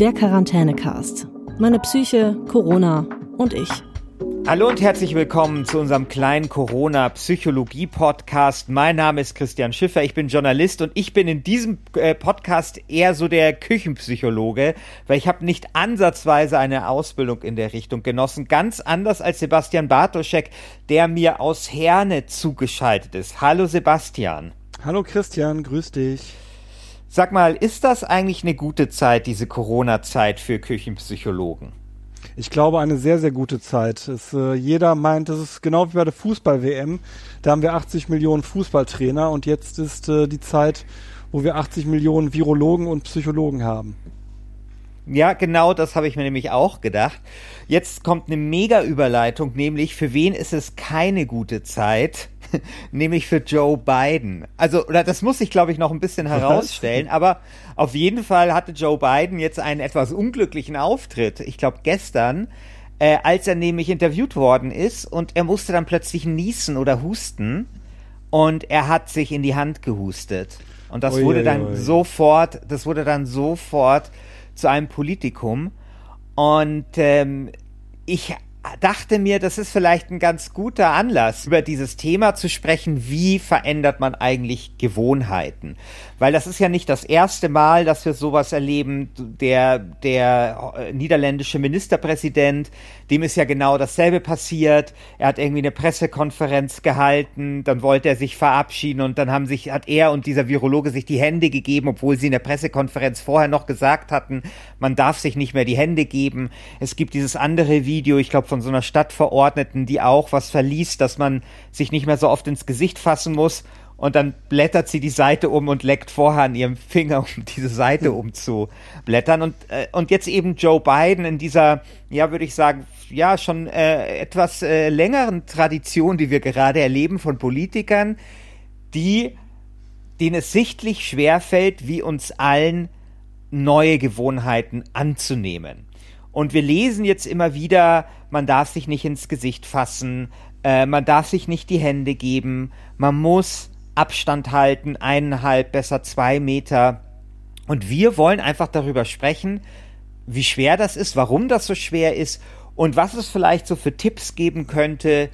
Der Quarantänecast. Meine Psyche, Corona und ich. Hallo und herzlich willkommen zu unserem kleinen Corona-Psychologie-Podcast. Mein Name ist Christian Schiffer, ich bin Journalist und ich bin in diesem äh, Podcast eher so der Küchenpsychologe, weil ich habe nicht ansatzweise eine Ausbildung in der Richtung genossen, ganz anders als Sebastian Bartoschek, der mir aus Herne zugeschaltet ist. Hallo Sebastian. Hallo Christian, grüß dich. Sag mal, ist das eigentlich eine gute Zeit, diese Corona-Zeit für Küchenpsychologen? Ich glaube, eine sehr, sehr gute Zeit. Es, äh, jeder meint, das ist genau wie bei der Fußball-WM. Da haben wir 80 Millionen Fußballtrainer und jetzt ist äh, die Zeit, wo wir 80 Millionen Virologen und Psychologen haben. Ja, genau das habe ich mir nämlich auch gedacht. Jetzt kommt eine Mega-Überleitung, nämlich für wen ist es keine gute Zeit? nämlich für Joe Biden. Also, oder das muss ich, glaube ich, noch ein bisschen herausstellen, aber auf jeden Fall hatte Joe Biden jetzt einen etwas unglücklichen Auftritt. Ich glaube, gestern, äh, als er nämlich interviewt worden ist und er musste dann plötzlich niesen oder husten und er hat sich in die Hand gehustet. Und das ui, wurde dann ui. sofort, das wurde dann sofort zu einem Politikum. Und ähm, ich dachte mir, das ist vielleicht ein ganz guter Anlass, über dieses Thema zu sprechen, wie verändert man eigentlich Gewohnheiten? Weil das ist ja nicht das erste Mal, dass wir sowas erleben. Der, der äh, niederländische Ministerpräsident, dem ist ja genau dasselbe passiert. Er hat irgendwie eine Pressekonferenz gehalten, dann wollte er sich verabschieden und dann haben sich, hat er und dieser Virologe sich die Hände gegeben, obwohl sie in der Pressekonferenz vorher noch gesagt hatten, man darf sich nicht mehr die Hände geben. Es gibt dieses andere Video, ich glaube, von so einer Stadtverordneten, die auch was verliest, dass man sich nicht mehr so oft ins Gesicht fassen muss. Und dann blättert sie die Seite um und leckt vorher an ihrem Finger, um diese Seite umzublättern. Und, äh, und jetzt eben Joe Biden in dieser, ja, würde ich sagen, ja, schon äh, etwas äh, längeren Tradition, die wir gerade erleben von Politikern, die, denen es sichtlich schwerfällt, wie uns allen neue Gewohnheiten anzunehmen. Und wir lesen jetzt immer wieder, man darf sich nicht ins Gesicht fassen, äh, man darf sich nicht die Hände geben, man muss Abstand halten, eineinhalb, besser zwei Meter. Und wir wollen einfach darüber sprechen, wie schwer das ist, warum das so schwer ist und was es vielleicht so für Tipps geben könnte,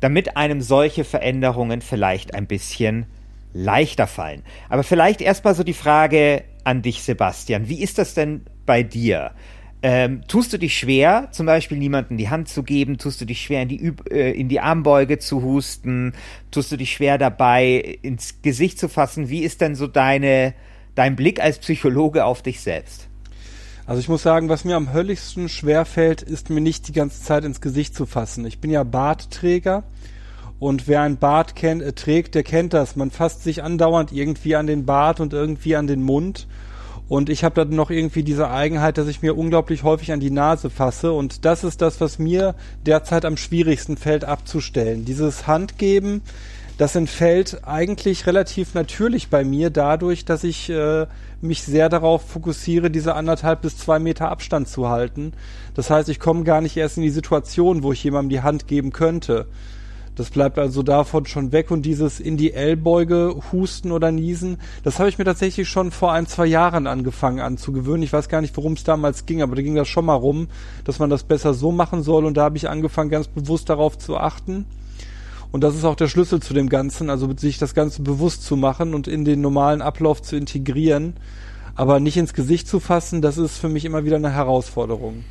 damit einem solche Veränderungen vielleicht ein bisschen leichter fallen. Aber vielleicht erstmal so die Frage an dich, Sebastian. Wie ist das denn bei dir? Ähm, tust du dich schwer, zum Beispiel niemanden die Hand zu geben? Tust du dich schwer, in die, Üb äh, in die Armbeuge zu husten? Tust du dich schwer dabei, ins Gesicht zu fassen? Wie ist denn so deine, dein Blick als Psychologe auf dich selbst? Also ich muss sagen, was mir am höllischsten schwer fällt, ist mir nicht die ganze Zeit ins Gesicht zu fassen. Ich bin ja Bartträger und wer ein Bart kennt, äh, trägt, der kennt das. Man fasst sich andauernd irgendwie an den Bart und irgendwie an den Mund. Und ich habe dann noch irgendwie diese Eigenheit, dass ich mir unglaublich häufig an die Nase fasse. Und das ist das, was mir derzeit am schwierigsten fällt abzustellen. Dieses Handgeben, das entfällt eigentlich relativ natürlich bei mir dadurch, dass ich äh, mich sehr darauf fokussiere, diese anderthalb bis zwei Meter Abstand zu halten. Das heißt, ich komme gar nicht erst in die Situation, wo ich jemandem die Hand geben könnte. Das bleibt also davon schon weg und dieses in die Ellbeuge husten oder niesen, das habe ich mir tatsächlich schon vor ein, zwei Jahren angefangen anzugewöhnen. Ich weiß gar nicht, worum es damals ging, aber da ging das schon mal rum, dass man das besser so machen soll und da habe ich angefangen, ganz bewusst darauf zu achten. Und das ist auch der Schlüssel zu dem Ganzen, also sich das Ganze bewusst zu machen und in den normalen Ablauf zu integrieren. Aber nicht ins Gesicht zu fassen, das ist für mich immer wieder eine Herausforderung.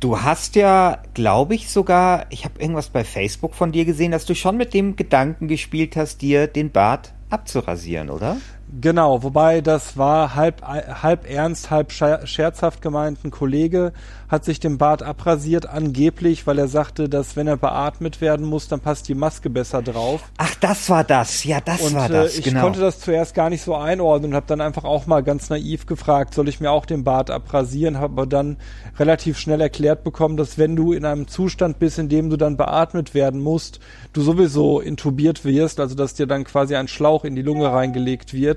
Du hast ja, glaube ich, sogar, ich habe irgendwas bei Facebook von dir gesehen, dass du schon mit dem Gedanken gespielt hast, dir den Bart abzurasieren, oder? Genau, wobei das war halb, halb ernst, halb scherzhaft gemeint. Ein Kollege hat sich den Bart abrasiert, angeblich, weil er sagte, dass wenn er beatmet werden muss, dann passt die Maske besser drauf. Ach, das war das, ja, das und, war das. Äh, ich genau. konnte das zuerst gar nicht so einordnen und habe dann einfach auch mal ganz naiv gefragt, soll ich mir auch den Bart abrasieren, habe aber dann relativ schnell erklärt bekommen, dass wenn du in einem Zustand bist, in dem du dann beatmet werden musst, du sowieso intubiert wirst, also dass dir dann quasi ein Schlauch in die Lunge reingelegt wird.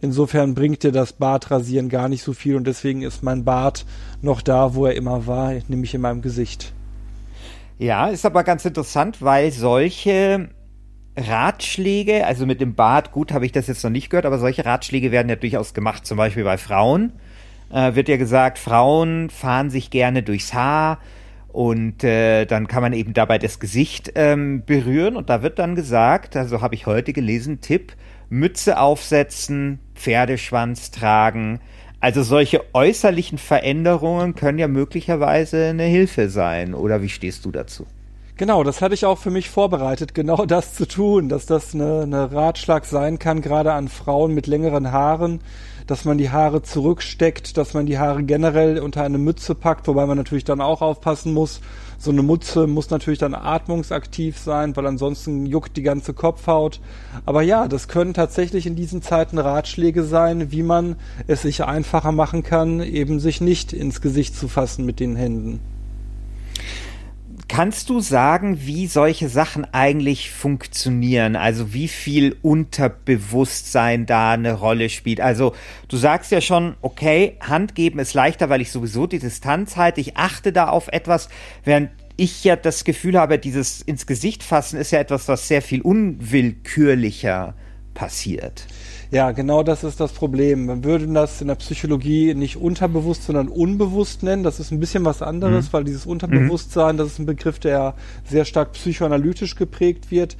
Insofern bringt dir das Bartrasieren gar nicht so viel und deswegen ist mein Bart noch da, wo er immer war, nämlich in meinem Gesicht. Ja, ist aber ganz interessant, weil solche Ratschläge, also mit dem Bart, gut, habe ich das jetzt noch nicht gehört, aber solche Ratschläge werden ja durchaus gemacht, zum Beispiel bei Frauen. äh, wird ja gesagt, Frauen fahren sich gerne durchs Haar und äh, dann kann man eben dabei das Gesicht ähm, berühren und da wird dann gesagt, also habe ich heute gelesen, Tipp, Mütze aufsetzen, Pferdeschwanz tragen. Also solche äußerlichen Veränderungen können ja möglicherweise eine Hilfe sein. Oder wie stehst du dazu? Genau, das hatte ich auch für mich vorbereitet, genau das zu tun, dass das eine, eine Ratschlag sein kann, gerade an Frauen mit längeren Haaren, dass man die Haare zurücksteckt, dass man die Haare generell unter eine Mütze packt, wobei man natürlich dann auch aufpassen muss. So eine Mütze muss natürlich dann atmungsaktiv sein, weil ansonsten juckt die ganze Kopfhaut. Aber ja, das können tatsächlich in diesen Zeiten Ratschläge sein, wie man es sich einfacher machen kann, eben sich nicht ins Gesicht zu fassen mit den Händen. Kannst du sagen, wie solche Sachen eigentlich funktionieren? Also wie viel Unterbewusstsein da eine Rolle spielt? Also du sagst ja schon, okay, Hand geben ist leichter, weil ich sowieso die Distanz halte. Ich achte da auf etwas, während ich ja das Gefühl habe, dieses ins Gesicht fassen ist ja etwas, was sehr viel unwillkürlicher passiert. Ja, genau das ist das Problem. Man würde das in der Psychologie nicht unterbewusst, sondern unbewusst nennen. Das ist ein bisschen was anderes, mhm. weil dieses Unterbewusstsein, das ist ein Begriff, der sehr stark psychoanalytisch geprägt wird.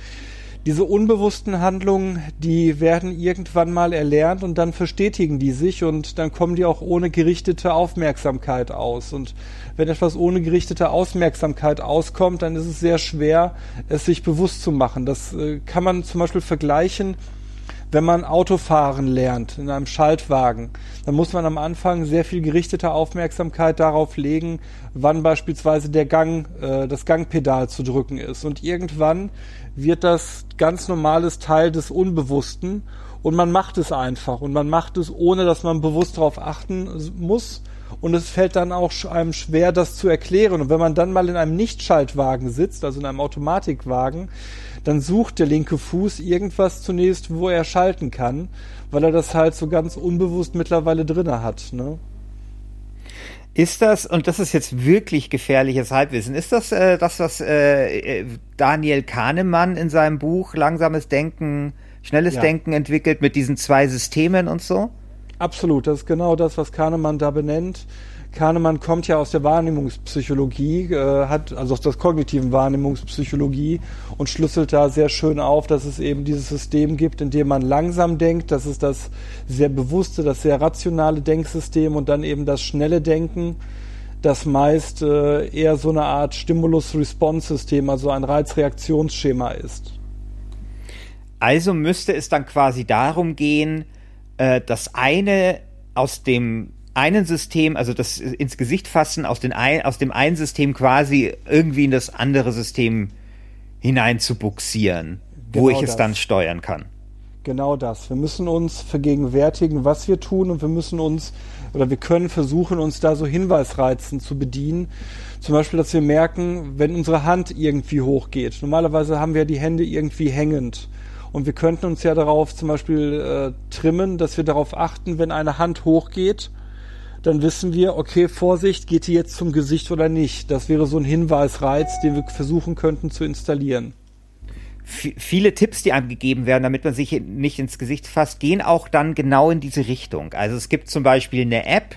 Diese unbewussten Handlungen, die werden irgendwann mal erlernt und dann verstetigen die sich und dann kommen die auch ohne gerichtete Aufmerksamkeit aus. Und wenn etwas ohne gerichtete Aufmerksamkeit auskommt, dann ist es sehr schwer, es sich bewusst zu machen. Das äh, kann man zum Beispiel vergleichen wenn man Autofahren lernt in einem Schaltwagen, dann muss man am Anfang sehr viel gerichtete Aufmerksamkeit darauf legen, wann beispielsweise der Gang, äh, das Gangpedal zu drücken ist. Und irgendwann wird das ganz normales Teil des Unbewussten und man macht es einfach und man macht es, ohne dass man bewusst darauf achten muss. Und es fällt dann auch einem schwer, das zu erklären. Und wenn man dann mal in einem Nichtschaltwagen sitzt, also in einem Automatikwagen, dann sucht der linke Fuß irgendwas zunächst, wo er schalten kann, weil er das halt so ganz unbewusst mittlerweile drinne hat. Ne? Ist das, und das ist jetzt wirklich gefährliches Halbwissen, ist das äh, das, was äh, äh Daniel Kahnemann in seinem Buch Langsames Denken, Schnelles ja. Denken entwickelt mit diesen zwei Systemen und so? Absolut, das ist genau das, was Kahnemann da benennt. Kahnemann kommt ja aus der Wahrnehmungspsychologie, äh, hat also aus der kognitiven Wahrnehmungspsychologie und schlüsselt da sehr schön auf, dass es eben dieses System gibt, in dem man langsam denkt. Das ist das sehr bewusste, das sehr rationale Denksystem und dann eben das schnelle Denken, das meist äh, eher so eine Art Stimulus-Response-System, also ein Reizreaktionsschema ist. Also müsste es dann quasi darum gehen, äh, das eine aus dem einen System, also das ins Gesicht fassen, aus, den ein, aus dem einen System quasi irgendwie in das andere System hinein zu buxieren, genau wo ich das. es dann steuern kann. Genau das. Wir müssen uns vergegenwärtigen, was wir tun und wir müssen uns oder wir können versuchen, uns da so Hinweisreizen zu bedienen. Zum Beispiel, dass wir merken, wenn unsere Hand irgendwie hochgeht. Normalerweise haben wir die Hände irgendwie hängend. Und wir könnten uns ja darauf zum Beispiel äh, trimmen, dass wir darauf achten, wenn eine Hand hochgeht, dann wissen wir, okay, Vorsicht, geht die jetzt zum Gesicht oder nicht. Das wäre so ein Hinweisreiz, den wir versuchen könnten zu installieren. Viele Tipps, die einem gegeben werden, damit man sich nicht ins Gesicht fasst, gehen auch dann genau in diese Richtung. Also es gibt zum Beispiel eine App,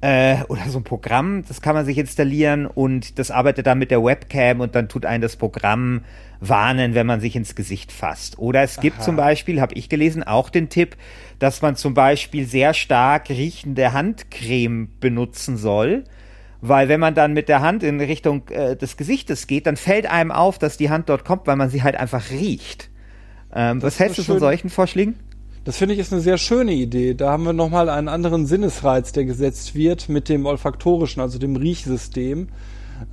äh, oder so ein Programm, das kann man sich installieren und das arbeitet dann mit der Webcam und dann tut ein das Programm warnen, wenn man sich ins Gesicht fasst. Oder es gibt Aha. zum Beispiel, habe ich gelesen, auch den Tipp, dass man zum Beispiel sehr stark riechende Handcreme benutzen soll. Weil wenn man dann mit der Hand in Richtung äh, des Gesichtes geht, dann fällt einem auf, dass die Hand dort kommt, weil man sie halt einfach riecht. Ähm, was hältst du von solchen Vorschlägen? Das finde ich ist eine sehr schöne Idee. Da haben wir nochmal einen anderen Sinnesreiz, der gesetzt wird mit dem olfaktorischen, also dem Riechsystem.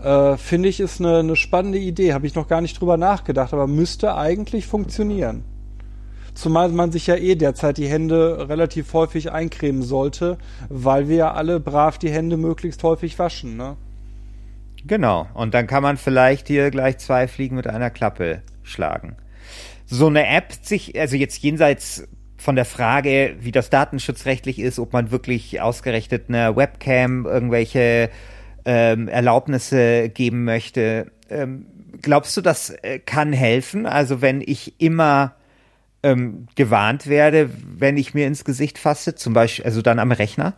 Äh, finde ich ist eine, eine spannende Idee. Habe ich noch gar nicht drüber nachgedacht, aber müsste eigentlich funktionieren. Zumal man sich ja eh derzeit die Hände relativ häufig eincremen sollte, weil wir ja alle brav die Hände möglichst häufig waschen, ne? Genau. Und dann kann man vielleicht hier gleich zwei Fliegen mit einer Klappe schlagen. So eine App sich, also jetzt jenseits von der Frage, wie das datenschutzrechtlich ist, ob man wirklich ausgerechnet eine Webcam irgendwelche ähm, Erlaubnisse geben möchte. Ähm, glaubst du, das äh, kann helfen? Also wenn ich immer ähm, gewarnt werde, wenn ich mir ins Gesicht fasse, zum Beispiel, also dann am Rechner?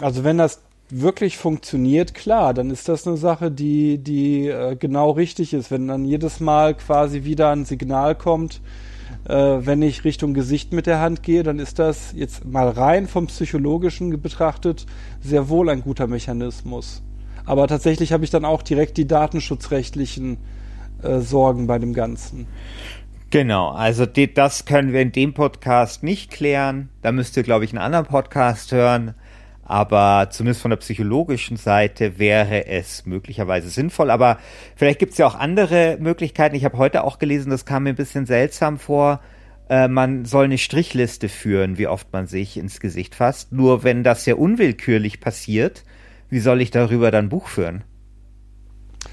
Also wenn das wirklich funktioniert, klar, dann ist das eine Sache, die, die äh, genau richtig ist. Wenn dann jedes Mal quasi wieder ein Signal kommt, äh, wenn ich Richtung Gesicht mit der Hand gehe, dann ist das jetzt mal rein vom psychologischen betrachtet sehr wohl ein guter Mechanismus. Aber tatsächlich habe ich dann auch direkt die datenschutzrechtlichen äh, Sorgen bei dem Ganzen. Genau, also die, das können wir in dem Podcast nicht klären. Da müsst ihr, glaube ich, einen anderen Podcast hören. Aber zumindest von der psychologischen Seite wäre es möglicherweise sinnvoll. Aber vielleicht gibt es ja auch andere Möglichkeiten. Ich habe heute auch gelesen, das kam mir ein bisschen seltsam vor. Äh, man soll eine Strichliste führen, wie oft man sich ins Gesicht fasst. Nur wenn das ja unwillkürlich passiert, wie soll ich darüber dann Buch führen?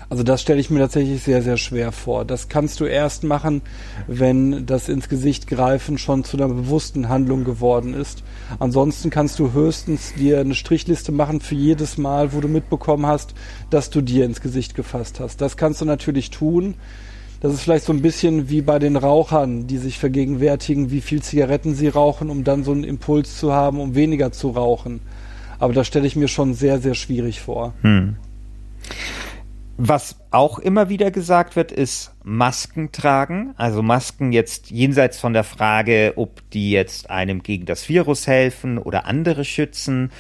Also das stelle ich mir tatsächlich sehr, sehr schwer vor. Das kannst du erst machen, wenn das ins Gesicht greifen schon zu einer bewussten Handlung geworden ist. Ansonsten kannst du höchstens dir eine Strichliste machen für jedes Mal, wo du mitbekommen hast, dass du dir ins Gesicht gefasst hast. Das kannst du natürlich tun. Das ist vielleicht so ein bisschen wie bei den Rauchern, die sich vergegenwärtigen, wie viel Zigaretten sie rauchen, um dann so einen Impuls zu haben, um weniger zu rauchen. Aber das stelle ich mir schon sehr, sehr schwierig vor. Hm. Was auch immer wieder gesagt wird, ist Masken tragen. Also Masken jetzt jenseits von der Frage, ob die jetzt einem gegen das Virus helfen oder andere schützen.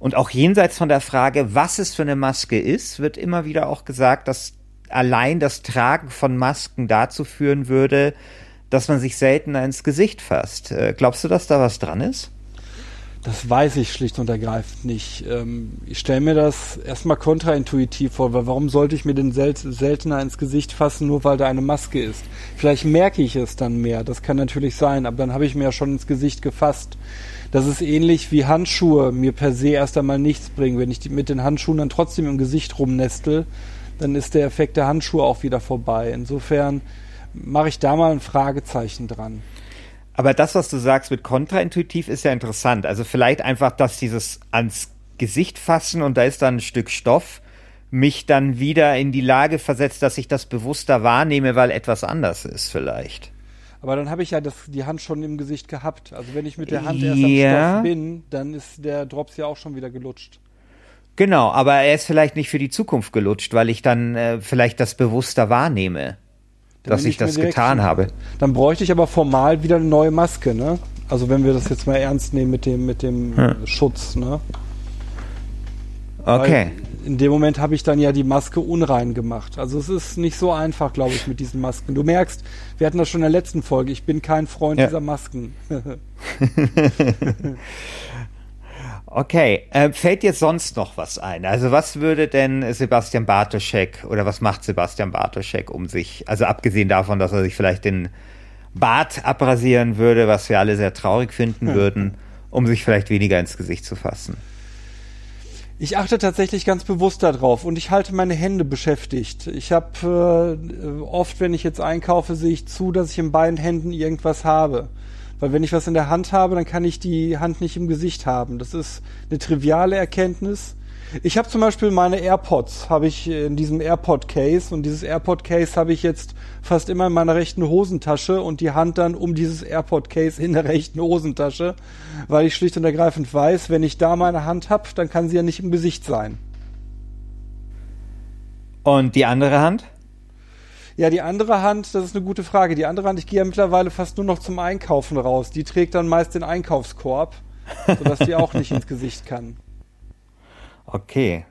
Und auch jenseits von der Frage, was es für eine Maske ist, wird immer wieder auch gesagt, dass allein das Tragen von Masken dazu führen würde, dass man sich seltener ins Gesicht fasst. Äh, glaubst du, dass da was dran ist? Das weiß ich schlicht und ergreifend nicht. Ähm, ich stelle mir das erstmal kontraintuitiv vor, weil warum sollte ich mir den sel seltener ins Gesicht fassen, nur weil da eine Maske ist? Vielleicht merke ich es dann mehr, das kann natürlich sein, aber dann habe ich mir ja schon ins Gesicht gefasst. Das ist ähnlich wie Handschuhe mir per se erst einmal nichts bringen. Wenn ich mit den Handschuhen dann trotzdem im Gesicht rumnestel, dann ist der Effekt der Handschuhe auch wieder vorbei. Insofern mache ich da mal ein Fragezeichen dran. Aber das, was du sagst mit kontraintuitiv, ist ja interessant. Also vielleicht einfach, dass dieses ans Gesicht fassen und da ist dann ein Stück Stoff, mich dann wieder in die Lage versetzt, dass ich das bewusster wahrnehme, weil etwas anders ist vielleicht. Aber dann habe ich ja das, die Hand schon im Gesicht gehabt. Also wenn ich mit der Hand erst ja. am Stoff bin, dann ist der Drops ja auch schon wieder gelutscht. Genau, aber er ist vielleicht nicht für die Zukunft gelutscht, weil ich dann äh, vielleicht das bewusster wahrnehme dass ich das getan habe. Dann bräuchte ich aber formal wieder eine neue Maske, ne? Also wenn wir das jetzt mal ernst nehmen mit dem, mit dem hm. Schutz, ne? Okay. Weil in dem Moment habe ich dann ja die Maske unrein gemacht. Also es ist nicht so einfach, glaube ich, mit diesen Masken. Du merkst, wir hatten das schon in der letzten Folge, ich bin kein Freund ja. dieser Masken. Okay, äh, fällt dir sonst noch was ein? Also was würde denn Sebastian Bartoschek oder was macht Sebastian Bartoschek um sich, also abgesehen davon, dass er sich vielleicht den Bart abrasieren würde, was wir alle sehr traurig finden hm. würden, um sich vielleicht weniger ins Gesicht zu fassen? Ich achte tatsächlich ganz bewusst darauf und ich halte meine Hände beschäftigt. Ich habe äh, oft, wenn ich jetzt einkaufe, sehe ich zu, dass ich in beiden Händen irgendwas habe. Weil wenn ich was in der Hand habe, dann kann ich die Hand nicht im Gesicht haben. Das ist eine triviale Erkenntnis. Ich habe zum Beispiel meine AirPods, habe ich in diesem AirPod Case und dieses AirPod Case habe ich jetzt fast immer in meiner rechten Hosentasche und die Hand dann um dieses AirPod Case in der rechten Hosentasche, weil ich schlicht und ergreifend weiß, wenn ich da meine Hand habe, dann kann sie ja nicht im Gesicht sein. Und die andere Hand? Ja, die andere Hand, das ist eine gute Frage. Die andere Hand, ich gehe ja mittlerweile fast nur noch zum Einkaufen raus. Die trägt dann meist den Einkaufskorb, sodass die auch nicht ins Gesicht kann. Okay.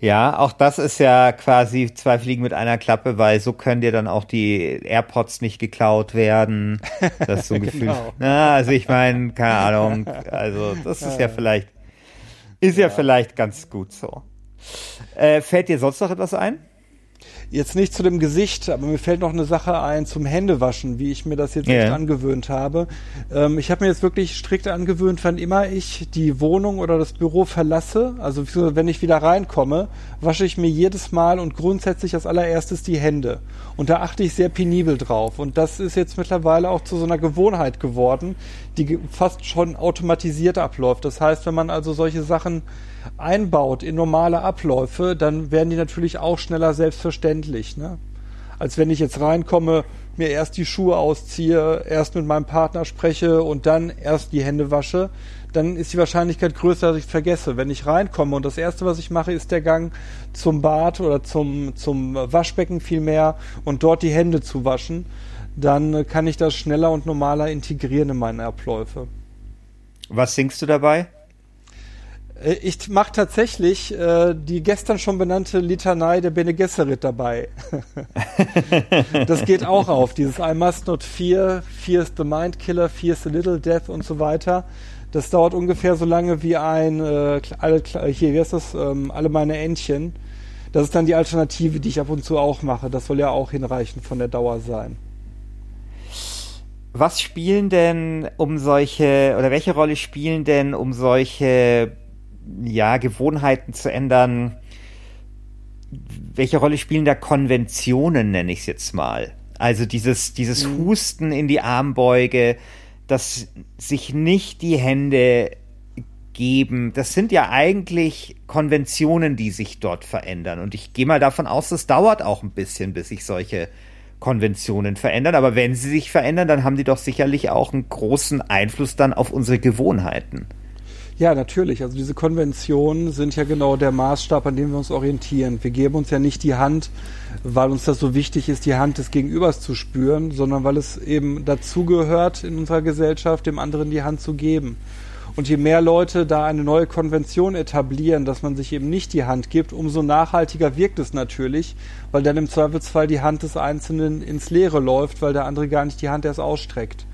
Ja, auch das ist ja quasi zwei Fliegen mit einer Klappe, weil so können dir dann auch die AirPods nicht geklaut werden. Das ist so ein Gefühl. genau. Na, also ich meine, keine Ahnung. Also das ist ja vielleicht, ist ja, ja vielleicht ganz gut so. Äh, fällt dir sonst noch etwas ein? Jetzt nicht zu dem Gesicht, aber mir fällt noch eine Sache ein zum Händewaschen, wie ich mir das jetzt yeah. angewöhnt habe. Ähm, ich habe mir jetzt wirklich strikt angewöhnt, wann immer ich die Wohnung oder das Büro verlasse, also wenn ich wieder reinkomme, wasche ich mir jedes Mal und grundsätzlich als allererstes die Hände. Und da achte ich sehr penibel drauf. Und das ist jetzt mittlerweile auch zu so einer Gewohnheit geworden, die fast schon automatisiert abläuft. Das heißt, wenn man also solche Sachen einbaut in normale Abläufe, dann werden die natürlich auch schneller selbstverständlich. Ne? Als wenn ich jetzt reinkomme, mir erst die Schuhe ausziehe, erst mit meinem Partner spreche und dann erst die Hände wasche. dann ist die Wahrscheinlichkeit größer, dass ich es vergesse. Wenn ich reinkomme und das erste, was ich mache, ist der Gang zum Bad oder zum, zum Waschbecken vielmehr und dort die Hände zu waschen, dann kann ich das schneller und normaler integrieren in meine Abläufe. Was singst du dabei? Äh, ich mache tatsächlich äh, die gestern schon benannte Litanei der Bene Gesserit dabei. das geht auch auf, dieses I must not fear, fear is the mind killer, fear is the little death und so weiter. Das dauert ungefähr so lange wie ein, äh, alle, hier, wie heißt das, ähm, alle meine Entchen. Das ist dann die Alternative, die ich ab und zu auch mache. Das soll ja auch hinreichend von der Dauer sein. Was spielen denn um solche, oder welche Rolle spielen denn um solche ja, Gewohnheiten zu ändern. Welche Rolle spielen da Konventionen, nenne ich es jetzt mal? Also dieses, dieses mhm. Husten in die Armbeuge, dass sich nicht die Hände geben, das sind ja eigentlich Konventionen, die sich dort verändern. Und ich gehe mal davon aus, das dauert auch ein bisschen, bis sich solche Konventionen verändern. Aber wenn sie sich verändern, dann haben die doch sicherlich auch einen großen Einfluss dann auf unsere Gewohnheiten. Ja, natürlich. Also diese Konventionen sind ja genau der Maßstab, an dem wir uns orientieren. Wir geben uns ja nicht die Hand, weil uns das so wichtig ist, die Hand des Gegenübers zu spüren, sondern weil es eben dazugehört in unserer Gesellschaft, dem anderen die Hand zu geben. Und je mehr Leute da eine neue Konvention etablieren, dass man sich eben nicht die Hand gibt, umso nachhaltiger wirkt es natürlich, weil dann im Zweifelsfall die Hand des Einzelnen ins Leere läuft, weil der andere gar nicht die Hand erst ausstreckt.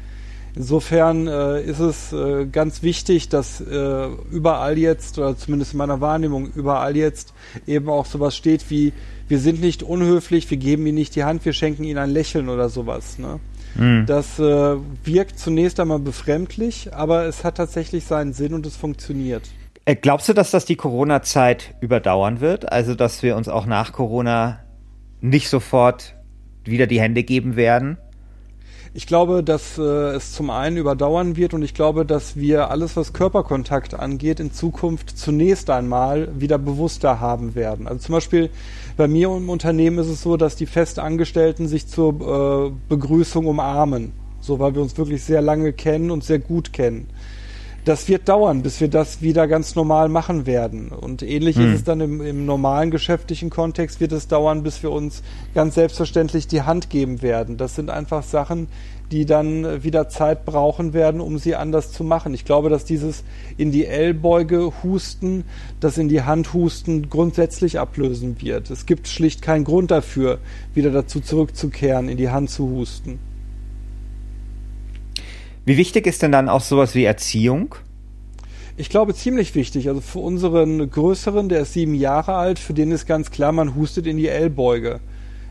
Insofern äh, ist es äh, ganz wichtig, dass äh, überall jetzt, oder zumindest in meiner Wahrnehmung, überall jetzt eben auch sowas steht wie, wir sind nicht unhöflich, wir geben ihnen nicht die Hand, wir schenken ihnen ein Lächeln oder sowas. Ne? Mhm. Das äh, wirkt zunächst einmal befremdlich, aber es hat tatsächlich seinen Sinn und es funktioniert. Äh, glaubst du, dass das die Corona-Zeit überdauern wird? Also, dass wir uns auch nach Corona nicht sofort wieder die Hände geben werden? Ich glaube, dass äh, es zum einen überdauern wird und ich glaube, dass wir alles, was Körperkontakt angeht, in Zukunft zunächst einmal wieder bewusster haben werden. Also zum Beispiel bei mir im Unternehmen ist es so, dass die Festangestellten sich zur äh, Begrüßung umarmen. So, weil wir uns wirklich sehr lange kennen und sehr gut kennen das wird dauern, bis wir das wieder ganz normal machen werden. Und ähnlich hm. ist es dann im, im, normalen geschäftlichen Kontext, wird es dauern, bis wir uns ganz selbstverständlich die Hand geben werden. Das sind einfach Sachen, die dann wieder Zeit brauchen werden, um sie anders zu machen. Ich glaube, dass dieses in die Ellbeuge husten, das in die Hand husten grundsätzlich ablösen wird. Es gibt schlicht keinen Grund dafür, wieder dazu zurückzukehren, in die Hand zu husten. Wie wichtig ist denn dann auch sowas wie Erziehung? Ich glaube ziemlich wichtig. Also für unseren Größeren, der ist sieben Jahre alt, für den ist ganz klar, man hustet in die Ellbeuge.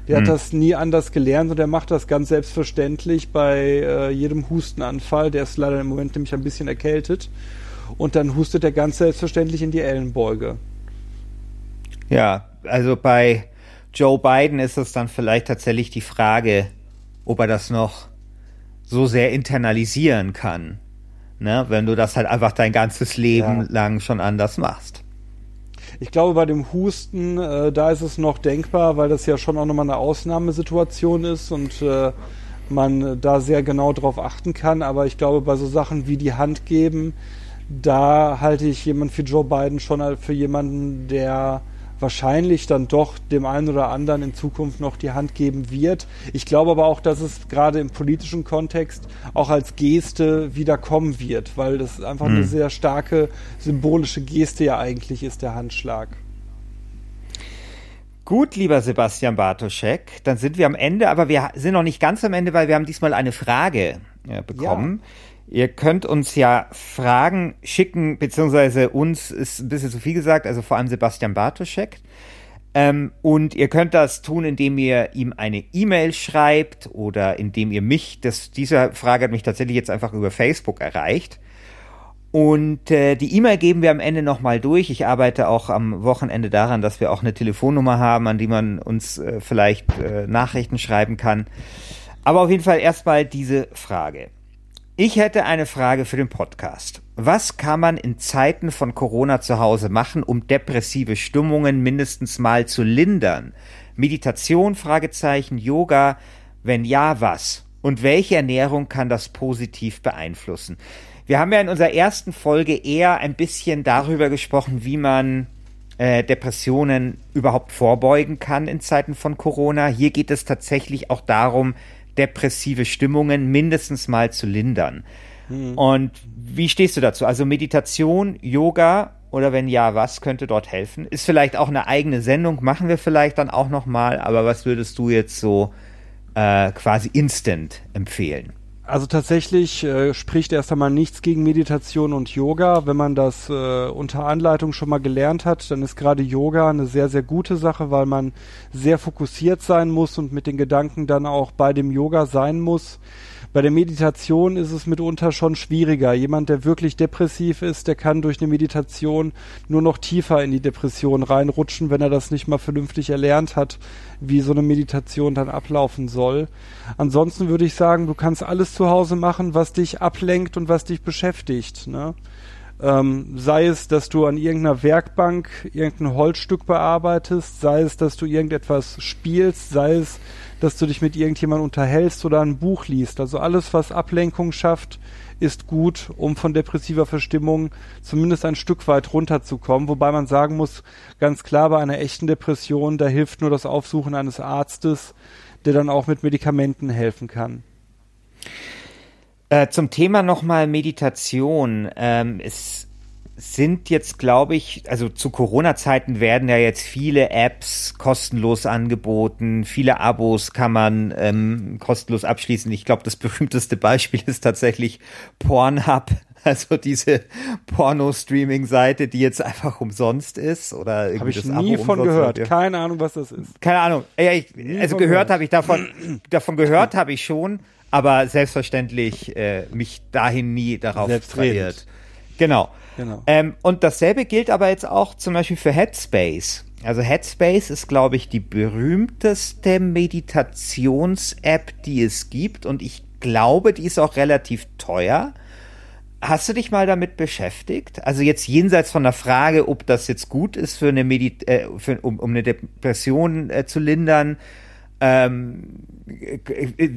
Der hm. hat das nie anders gelernt und der macht das ganz selbstverständlich bei äh, jedem Hustenanfall. Der ist leider im Moment nämlich ein bisschen erkältet. Und dann hustet er ganz selbstverständlich in die Ellenbeuge. Ja, also bei Joe Biden ist es dann vielleicht tatsächlich die Frage, ob er das noch so sehr internalisieren kann. Ne? Wenn du das halt einfach dein ganzes Leben ja. lang schon anders machst. Ich glaube, bei dem Husten, äh, da ist es noch denkbar, weil das ja schon auch nochmal eine Ausnahmesituation ist und äh, man da sehr genau drauf achten kann. Aber ich glaube, bei so Sachen wie die Hand geben, da halte ich jemanden für Joe Biden schon für jemanden, der wahrscheinlich dann doch dem einen oder anderen in Zukunft noch die Hand geben wird. Ich glaube aber auch, dass es gerade im politischen Kontext auch als Geste wieder kommen wird, weil das einfach mhm. eine sehr starke symbolische Geste ja eigentlich ist, der Handschlag. Gut, lieber Sebastian Bartoschek, dann sind wir am Ende, aber wir sind noch nicht ganz am Ende, weil wir haben diesmal eine Frage äh, bekommen. Ja. Ihr könnt uns ja Fragen schicken, beziehungsweise uns ist ein bisschen zu viel gesagt, also vor allem Sebastian Bartoschek. Ähm, und ihr könnt das tun, indem ihr ihm eine E-Mail schreibt oder indem ihr mich, das, diese Frage hat mich tatsächlich jetzt einfach über Facebook erreicht. Und äh, die E-Mail geben wir am Ende nochmal durch. Ich arbeite auch am Wochenende daran, dass wir auch eine Telefonnummer haben, an die man uns äh, vielleicht äh, Nachrichten schreiben kann. Aber auf jeden Fall erstmal diese Frage. Ich hätte eine Frage für den Podcast. Was kann man in Zeiten von Corona zu Hause machen, um depressive Stimmungen mindestens mal zu lindern? Meditation, Fragezeichen, Yoga? Wenn ja, was? Und welche Ernährung kann das positiv beeinflussen? Wir haben ja in unserer ersten Folge eher ein bisschen darüber gesprochen, wie man äh, Depressionen überhaupt vorbeugen kann in Zeiten von Corona. Hier geht es tatsächlich auch darum, depressive Stimmungen mindestens mal zu lindern. Mhm. Und wie stehst du dazu? Also Meditation, Yoga oder wenn ja, was könnte dort helfen? Ist vielleicht auch eine eigene Sendung, machen wir vielleicht dann auch noch mal. Aber was würdest du jetzt so äh, quasi instant empfehlen? Also tatsächlich äh, spricht erst einmal nichts gegen Meditation und Yoga. Wenn man das äh, unter Anleitung schon mal gelernt hat, dann ist gerade Yoga eine sehr, sehr gute Sache, weil man sehr fokussiert sein muss und mit den Gedanken dann auch bei dem Yoga sein muss. Bei der Meditation ist es mitunter schon schwieriger. Jemand, der wirklich depressiv ist, der kann durch eine Meditation nur noch tiefer in die Depression reinrutschen, wenn er das nicht mal vernünftig erlernt hat, wie so eine Meditation dann ablaufen soll. Ansonsten würde ich sagen, du kannst alles zu Hause machen, was dich ablenkt und was dich beschäftigt. Ne? Ähm, sei es, dass du an irgendeiner Werkbank irgendein Holzstück bearbeitest, sei es, dass du irgendetwas spielst, sei es, dass du dich mit irgendjemandem unterhältst oder ein Buch liest. Also alles, was Ablenkung schafft, ist gut, um von depressiver Verstimmung zumindest ein Stück weit runterzukommen. Wobei man sagen muss, ganz klar, bei einer echten Depression, da hilft nur das Aufsuchen eines Arztes, der dann auch mit Medikamenten helfen kann. Äh, zum Thema nochmal Meditation. Ähm, es sind jetzt, glaube ich, also zu Corona-Zeiten werden ja jetzt viele Apps kostenlos angeboten, viele Abos kann man ähm, kostenlos abschließen. Ich glaube, das berühmteste Beispiel ist tatsächlich Pornhub, also diese Porno-Streaming-Seite, die jetzt einfach umsonst ist oder irgendwie Habe ich nie Abo von gehört. Wird. Keine Ahnung, was das ist. Keine Ahnung. Ja, ich, also gehört habe ich davon, davon gehört habe ich schon, aber selbstverständlich äh, mich dahin nie darauf verirrt. Genau. Genau. Ähm, und dasselbe gilt aber jetzt auch zum Beispiel für Headspace. Also Headspace ist, glaube ich, die berühmteste Meditations-App, die es gibt. Und ich glaube, die ist auch relativ teuer. Hast du dich mal damit beschäftigt? Also jetzt jenseits von der Frage, ob das jetzt gut ist, für eine Medit äh, für, um, um eine Depression äh, zu lindern, ähm,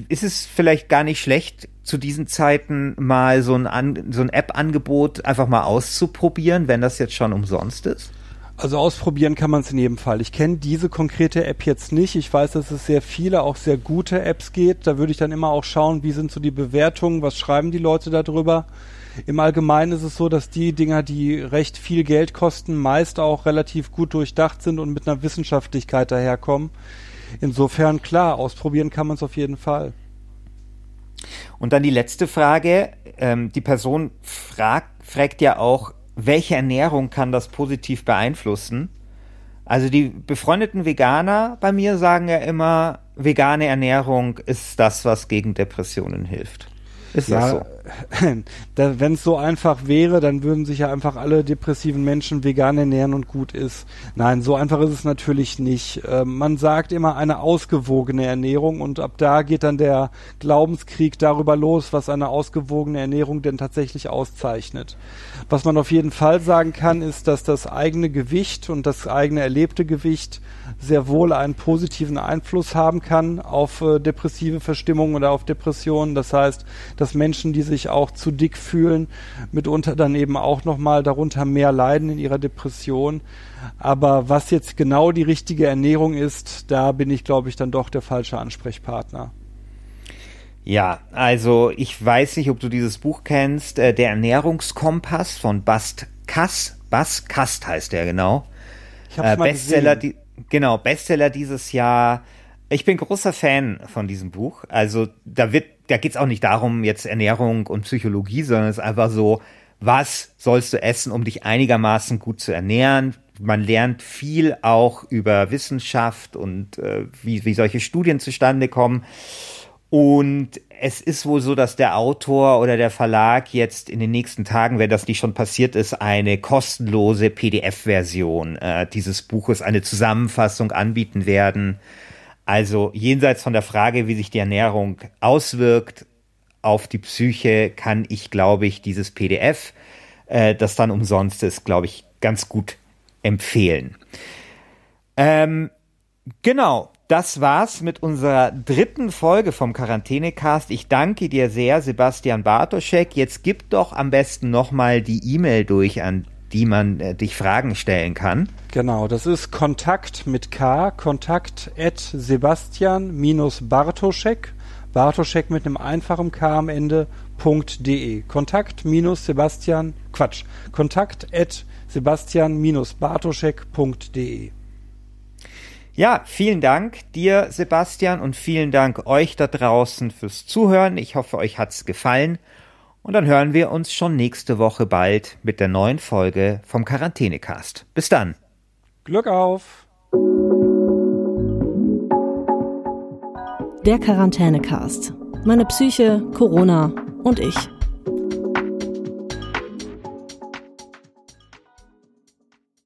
ist es vielleicht gar nicht schlecht, zu diesen Zeiten mal so ein, An so ein App-Angebot einfach mal auszuprobieren, wenn das jetzt schon umsonst ist? Also ausprobieren kann man es in jedem Fall. Ich kenne diese konkrete App jetzt nicht. Ich weiß, dass es sehr viele, auch sehr gute Apps geht. Da würde ich dann immer auch schauen, wie sind so die Bewertungen, was schreiben die Leute darüber. Im Allgemeinen ist es so, dass die Dinger, die recht viel Geld kosten, meist auch relativ gut durchdacht sind und mit einer Wissenschaftlichkeit daherkommen. Insofern klar, ausprobieren kann man es auf jeden Fall. Und dann die letzte Frage. Ähm, die Person fragt, fragt ja auch, welche Ernährung kann das positiv beeinflussen? Also die befreundeten Veganer bei mir sagen ja immer, vegane Ernährung ist das, was gegen Depressionen hilft. Ist ja, so? wenn es so einfach wäre, dann würden sich ja einfach alle depressiven Menschen vegan ernähren und gut ist. Nein, so einfach ist es natürlich nicht. Äh, man sagt immer eine ausgewogene Ernährung und ab da geht dann der Glaubenskrieg darüber los, was eine ausgewogene Ernährung denn tatsächlich auszeichnet. Was man auf jeden Fall sagen kann, ist, dass das eigene Gewicht und das eigene erlebte Gewicht sehr wohl einen positiven Einfluss haben kann auf äh, depressive Verstimmung oder auf Depressionen. Das heißt, dass Menschen, die sich auch zu dick fühlen, mitunter dann eben auch nochmal darunter mehr leiden in ihrer Depression. Aber was jetzt genau die richtige Ernährung ist, da bin ich, glaube ich, dann doch der falsche Ansprechpartner. Ja, also ich weiß nicht, ob du dieses Buch kennst, äh, der Ernährungskompass von Bast Kass. Bas Kast heißt der genau. Ich hab's äh, mal Bestseller, gesehen. Die, genau, Bestseller dieses Jahr. Ich bin großer Fan von diesem Buch. Also da wird, da geht's auch nicht darum, jetzt Ernährung und Psychologie, sondern es ist einfach so, was sollst du essen, um dich einigermaßen gut zu ernähren? Man lernt viel auch über Wissenschaft und äh, wie, wie solche Studien zustande kommen. Und es ist wohl so, dass der Autor oder der Verlag jetzt in den nächsten Tagen, wenn das nicht schon passiert ist, eine kostenlose PDF-Version äh, dieses Buches, eine Zusammenfassung anbieten werden. Also jenseits von der Frage, wie sich die Ernährung auswirkt auf die Psyche, kann ich, glaube ich, dieses PDF, äh, das dann umsonst ist, glaube ich, ganz gut empfehlen. Ähm, genau, Das war's mit unserer dritten Folge vom Quarantänecast. Ich danke dir sehr, Sebastian Bartoschek. Jetzt gib doch am besten nochmal die E-Mail durch, an die man äh, dich Fragen stellen kann. Genau, das ist Kontakt mit K, Kontakt at Sebastian-Bartoschek, Bartoschek mit einem einfachen K am Ende, .de. Kontakt minus Sebastian, Quatsch, Kontakt at Sebastian-Bartoschek.de. Ja, vielen Dank dir, Sebastian, und vielen Dank euch da draußen fürs Zuhören. Ich hoffe, euch hat's gefallen. Und dann hören wir uns schon nächste Woche bald mit der neuen Folge vom Quarantänecast. Bis dann. Glück auf! Der Quarantänecast. Meine Psyche, Corona und ich.